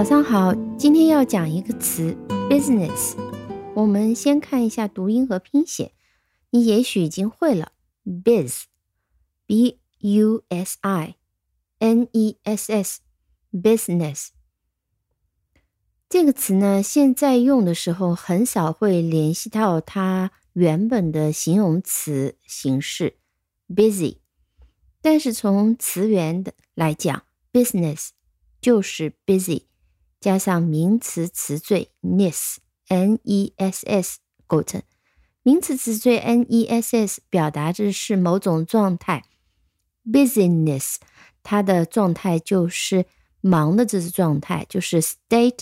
早上好，今天要讲一个词 business。我们先看一下读音和拼写，你也许已经会了 biz，b u s i，n e s s，business。这个词呢，现在用的时候很少会联系到它原本的形容词形式 busy，但是从词源的来讲，business 就是 busy。加上名词词缀 ness，n e s s 构成。名词词缀 n e s s 表达的是某种状态，business 它的状态就是忙的这种状态，就是 state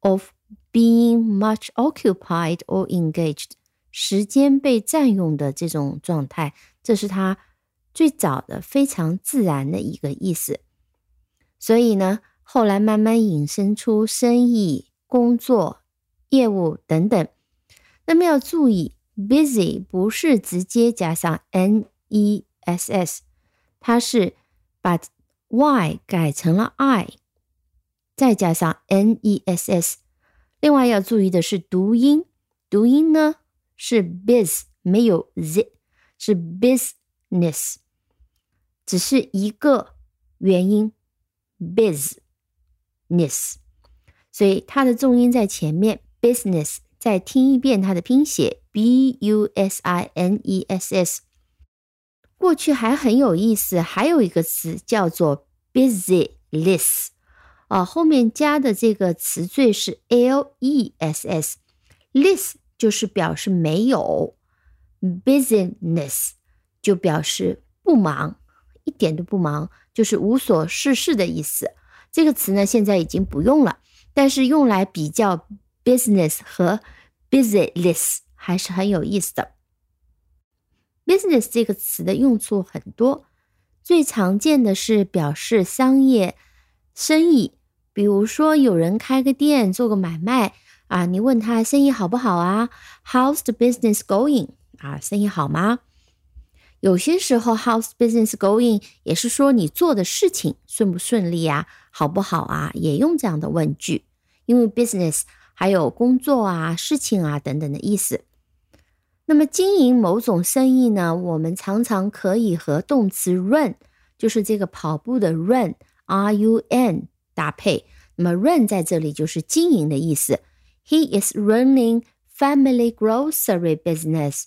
of being much occupied or engaged，时间被占用的这种状态，这是它最早的非常自然的一个意思。所以呢。后来慢慢引申出生意、工作、业务等等。那么要注意，busy 不是直接加上 n e s s，它是把 y 改成了 i，再加上 n e s s。另外要注意的是读音，读音呢是 biz，没有 z，是 business，只是一个元音 biz。ness，所以它的重音在前面。business，再听一遍它的拼写，b u s i n e s s。过去还很有意思，还有一个词叫做 busyless，啊，后面加的这个词缀是 l e s s，less 就是表示没有，business 就表示不忙，一点都不忙，就是无所事事的意思。这个词呢，现在已经不用了，但是用来比较 business 和 busyless 还是很有意思的。business 这个词的用处很多，最常见的是表示商业生意，比如说有人开个店做个买卖啊，你问他生意好不好啊？How's the business going？啊，生意好吗？有些时候，How's business going？也是说你做的事情顺不顺利呀，好不好啊？也用这样的问句，因为 business 还有工作啊、事情啊等等的意思。那么经营某种生意呢，我们常常可以和动词 run，就是这个跑步的 run，r u n 搭配。那么 run 在这里就是经营的意思。He is running family grocery business.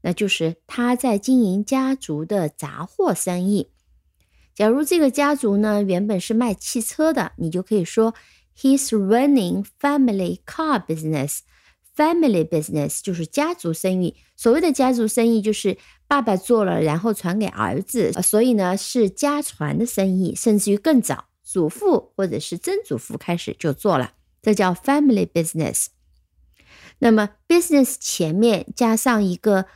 那就是他在经营家族的杂货生意。假如这个家族呢原本是卖汽车的，你就可以说 He's running family car business. Family business 就是家族生意。所谓的家族生意就是爸爸做了，然后传给儿子，所以呢是家传的生意，甚至于更早，祖父或者是曾祖父开始就做了，这叫 family business。那么 business 前面加上一个。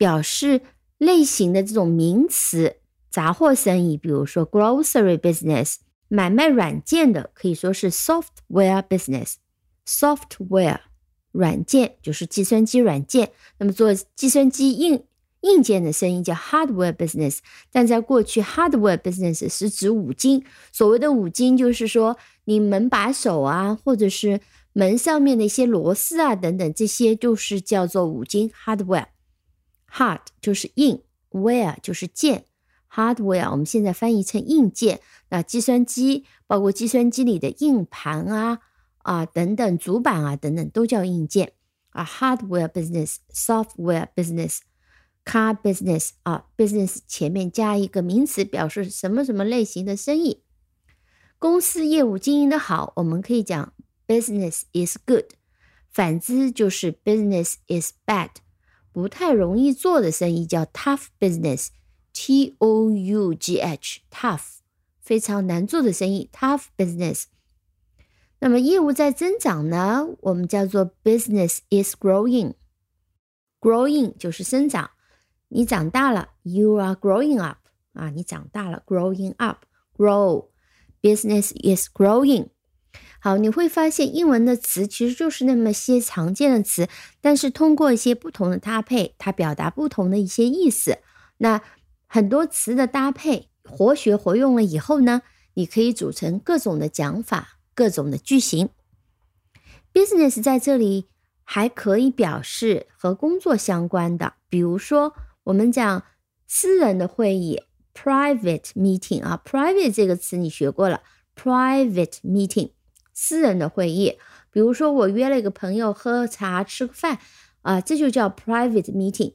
表示类型的这种名词，杂货生意，比如说 grocery business，买卖软件的可以说是 software business。software 软件就是计算机软件，那么做计算机硬硬件的生意叫 hardware business。但在过去，hardware business 是指五金。所谓的五金，就是说你门把手啊，或者是门上面的一些螺丝啊等等，这些就是叫做五金 hardware。Hard 就是硬，ware 就是件，hardware 我们现在翻译成硬件。那计算机包括计算机里的硬盘啊啊等等主板啊等等都叫硬件啊。Hardware business、software business、car business 啊，business 前面加一个名词表示什么什么类型的生意。公司业务经营的好，我们可以讲 business is good。反之就是 business is bad。不太容易做的生意叫 tough business T O U G H tough，非常难做的生意 tough business。那么业务在增长呢，我们叫做 business is growing，growing 就是生长，你长大了，you are growing up，啊，你长大了，growing up，grow，business is growing。好，你会发现英文的词其实就是那么些常见的词，但是通过一些不同的搭配，它表达不同的一些意思。那很多词的搭配，活学活用了以后呢，你可以组成各种的讲法、各种的句型。business 在这里还可以表示和工作相关的，比如说我们讲私人的会议 private meeting 啊，private 这个词你学过了，private meeting 私人的会议。比如说我约了一个朋友喝茶吃个饭啊，这就叫 private meeting。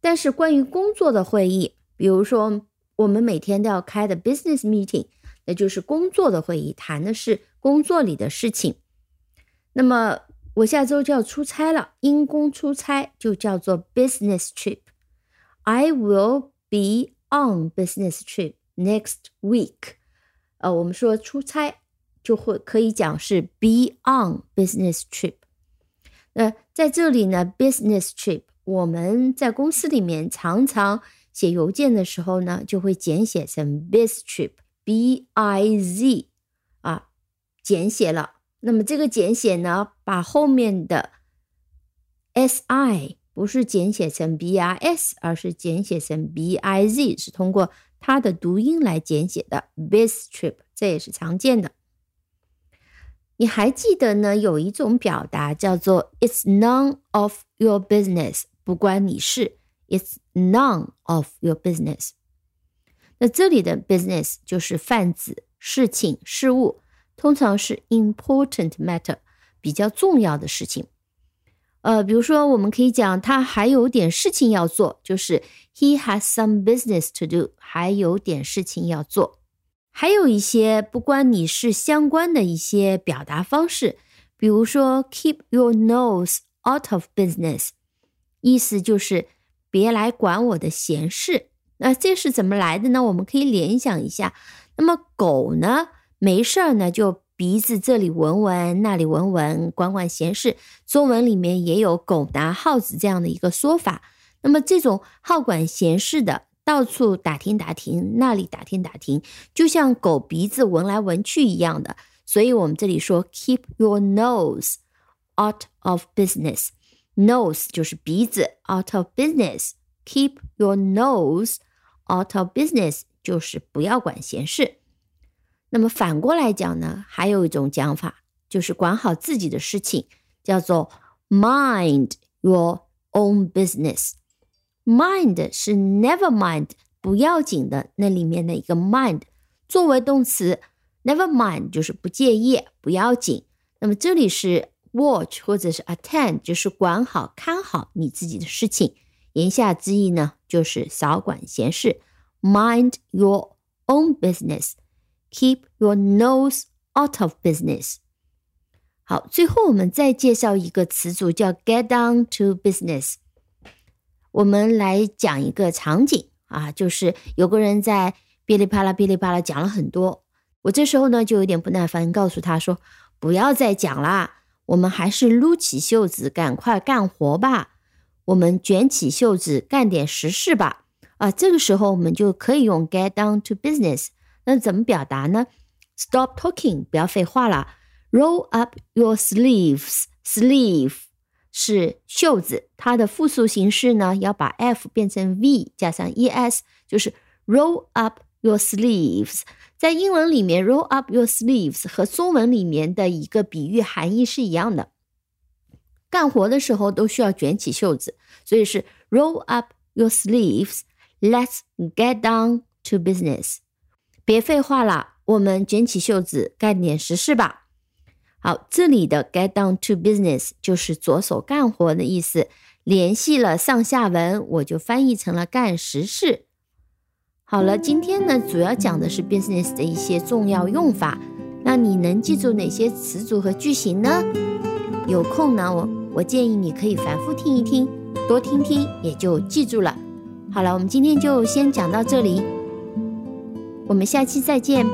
但是关于工作的会议，比如说我们每天都要开的 business meeting，那就是工作的会议，谈的是工作里的事情。那么我下周就要出差了，因公出差就叫做 business trip。I will be on business trip next week。呃，我们说出差就会可以讲是 be on business trip。那在这里呢，business trip 我们在公司里面常常写邮件的时候呢，就会简写成 biz trip，b i z 啊，简写了。那么这个简写呢，把后面的 s i 不是简写成 b i s，而是简写成 b i z，是通过它的读音来简写的 biz trip，这也是常见的。你还记得呢？有一种表达叫做 "It's none of your business"，不关你事。"It's none of your business"。那这里的 business 就是泛指事情、事物。通常是 important matter，比较重要的事情。呃，比如说，我们可以讲他还有点事情要做，就是 he has some business to do，还有点事情要做。还有一些不关你事相关的一些表达方式，比如说 keep your nose out of business，意思就是 别来管我的闲事。那这是怎么来的呢？我们可以联想一下。那么狗呢？没事儿呢，就鼻子这里闻闻，那里闻闻，管管闲事。中文里面也有“狗拿耗子”这样的一个说法。那么这种好管闲事的，到处打听打听，那里打听打听，就像狗鼻子闻来闻去一样的。所以我们这里说 “keep your nose out of business”。Nose 就是鼻子，out of business，keep your nose out of business 就是不要管闲事。那么反过来讲呢，还有一种讲法，就是管好自己的事情，叫做 mind your own business。mind 是 never mind 不要紧的那里面的一个 mind，作为动词，never mind 就是不介意，不要紧。那么这里是 watch 或者是 attend，就是管好看好你自己的事情。言下之意呢，就是少管闲事，mind your own business。Keep your nose out of business。好，最后我们再介绍一个词组，叫 get down to business。我们来讲一个场景啊，就是有个人在噼里啪啦、噼里啪啦讲了很多，我这时候呢就有点不耐烦，告诉他说：“不要再讲啦，我们还是撸起袖子赶快干活吧，我们卷起袖子干点实事吧。”啊，这个时候我们就可以用 get down to business。那怎么表达呢？Stop talking，不要废话了。Roll up your sleeves，sleeve 是袖子，它的复数形式呢要把 f 变成 v 加上 es，就是 roll up your sleeves。在英文里面，roll up your sleeves 和中文里面的一个比喻含义是一样的。干活的时候都需要卷起袖子，所以是 roll up your sleeves。Let's get down to business。别废话了，我们卷起袖子干点实事吧。好，这里的 get down to business 就是着手干活的意思。联系了上下文，我就翻译成了干实事。好了，今天呢主要讲的是 business 的一些重要用法。那你能记住哪些词组和句型呢？有空呢，我我建议你可以反复听一听，多听听也就记住了。好了，我们今天就先讲到这里。我们下期再见。